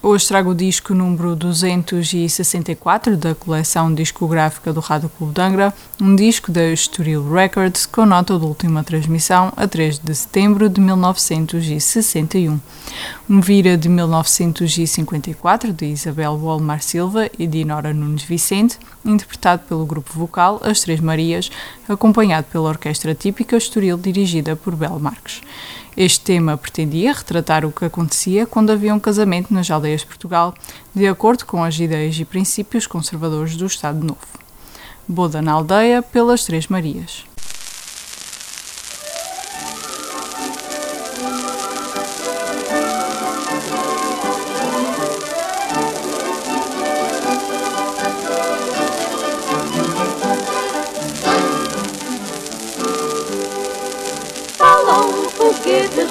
Hoje trago o disco número 264 da coleção discográfica do Rádio Clube de Angra, um disco da Estoril Records com nota de última transmissão a 3 de setembro de 1961. Um vira de 1954 de Isabel Walmar Silva e de Nora Nunes Vicente, interpretado pelo grupo vocal As Três Marias, acompanhado pela orquestra típica Estoril dirigida por Bel Marques. Este tema pretendia retratar o que acontecia quando havia um casamento nas aldeias de Portugal, de acordo com as ideias e princípios conservadores do Estado Novo. Boda na aldeia pelas Três Marias.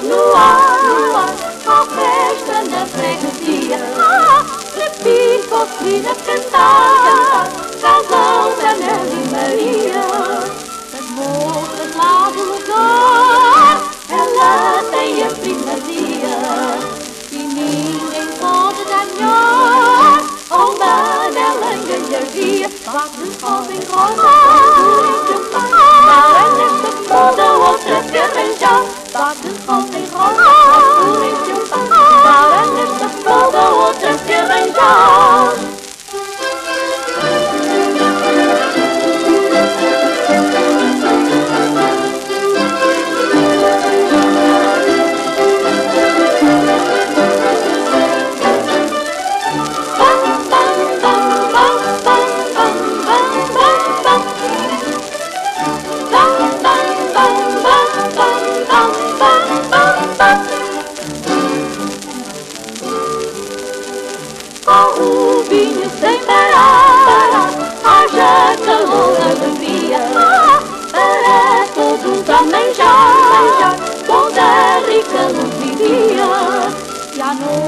No ar, a festa na freguesia. Ah, Repico, filha, cantar, casal da Nelly Maria. As moças lá do lugar, ela tem a primazia. E ninguém pode ganhar, onda nela ganharia. Bate rosa em sem parar, haja calor, alegria, para todos a manjar, toda rica luz vivia, e à noite